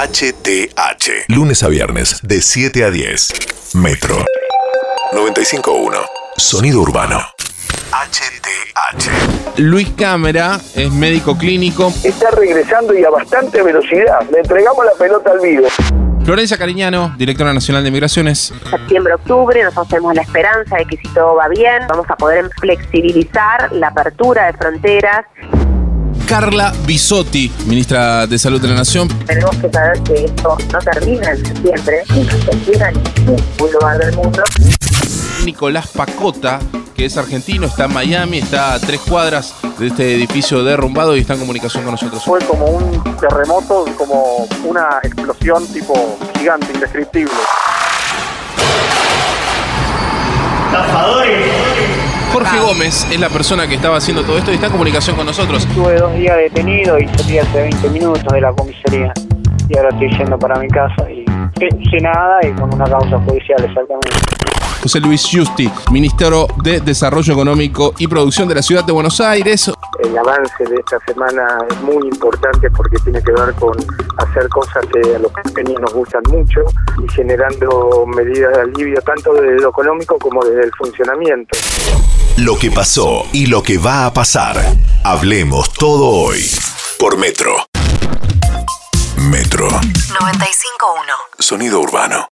HTH. Lunes a viernes, de 7 a 10. Metro. 95.1. Sonido urbano. HTH. Luis Cámara es médico clínico. Está regresando y a bastante velocidad. Le entregamos la pelota al vivo. Florencia Cariñano, directora nacional de migraciones. septiembre, octubre, nosotros tenemos la esperanza de que si todo va bien, vamos a poder flexibilizar la apertura de fronteras. Carla Bisotti, ministra de Salud de la Nación. Tenemos que saber que esto no termina en septiembre, y no termina en ningún lugar del mundo. Nicolás Pacota, que es argentino, está en Miami, está a tres cuadras de este edificio derrumbado y está en comunicación con nosotros. Fue como un terremoto, como una explosión tipo gigante, indescriptible. Jorge Gómez es la persona que estaba haciendo todo esto y está en comunicación con nosotros. Estuve dos días detenido y salí hace 20 minutos de la comisaría. Y ahora estoy yendo para mi casa y sin sin nada y con una causa judicial exactamente. José Luis Justi, ministro de Desarrollo Económico y Producción de la Ciudad de Buenos Aires. El avance de esta semana es muy importante porque tiene que ver con hacer cosas que a los pequeños nos gustan mucho y generando medidas de alivio tanto desde lo económico como desde el funcionamiento. Lo que pasó y lo que va a pasar. Hablemos todo hoy. Por Metro. Metro. 95.1. Sonido urbano.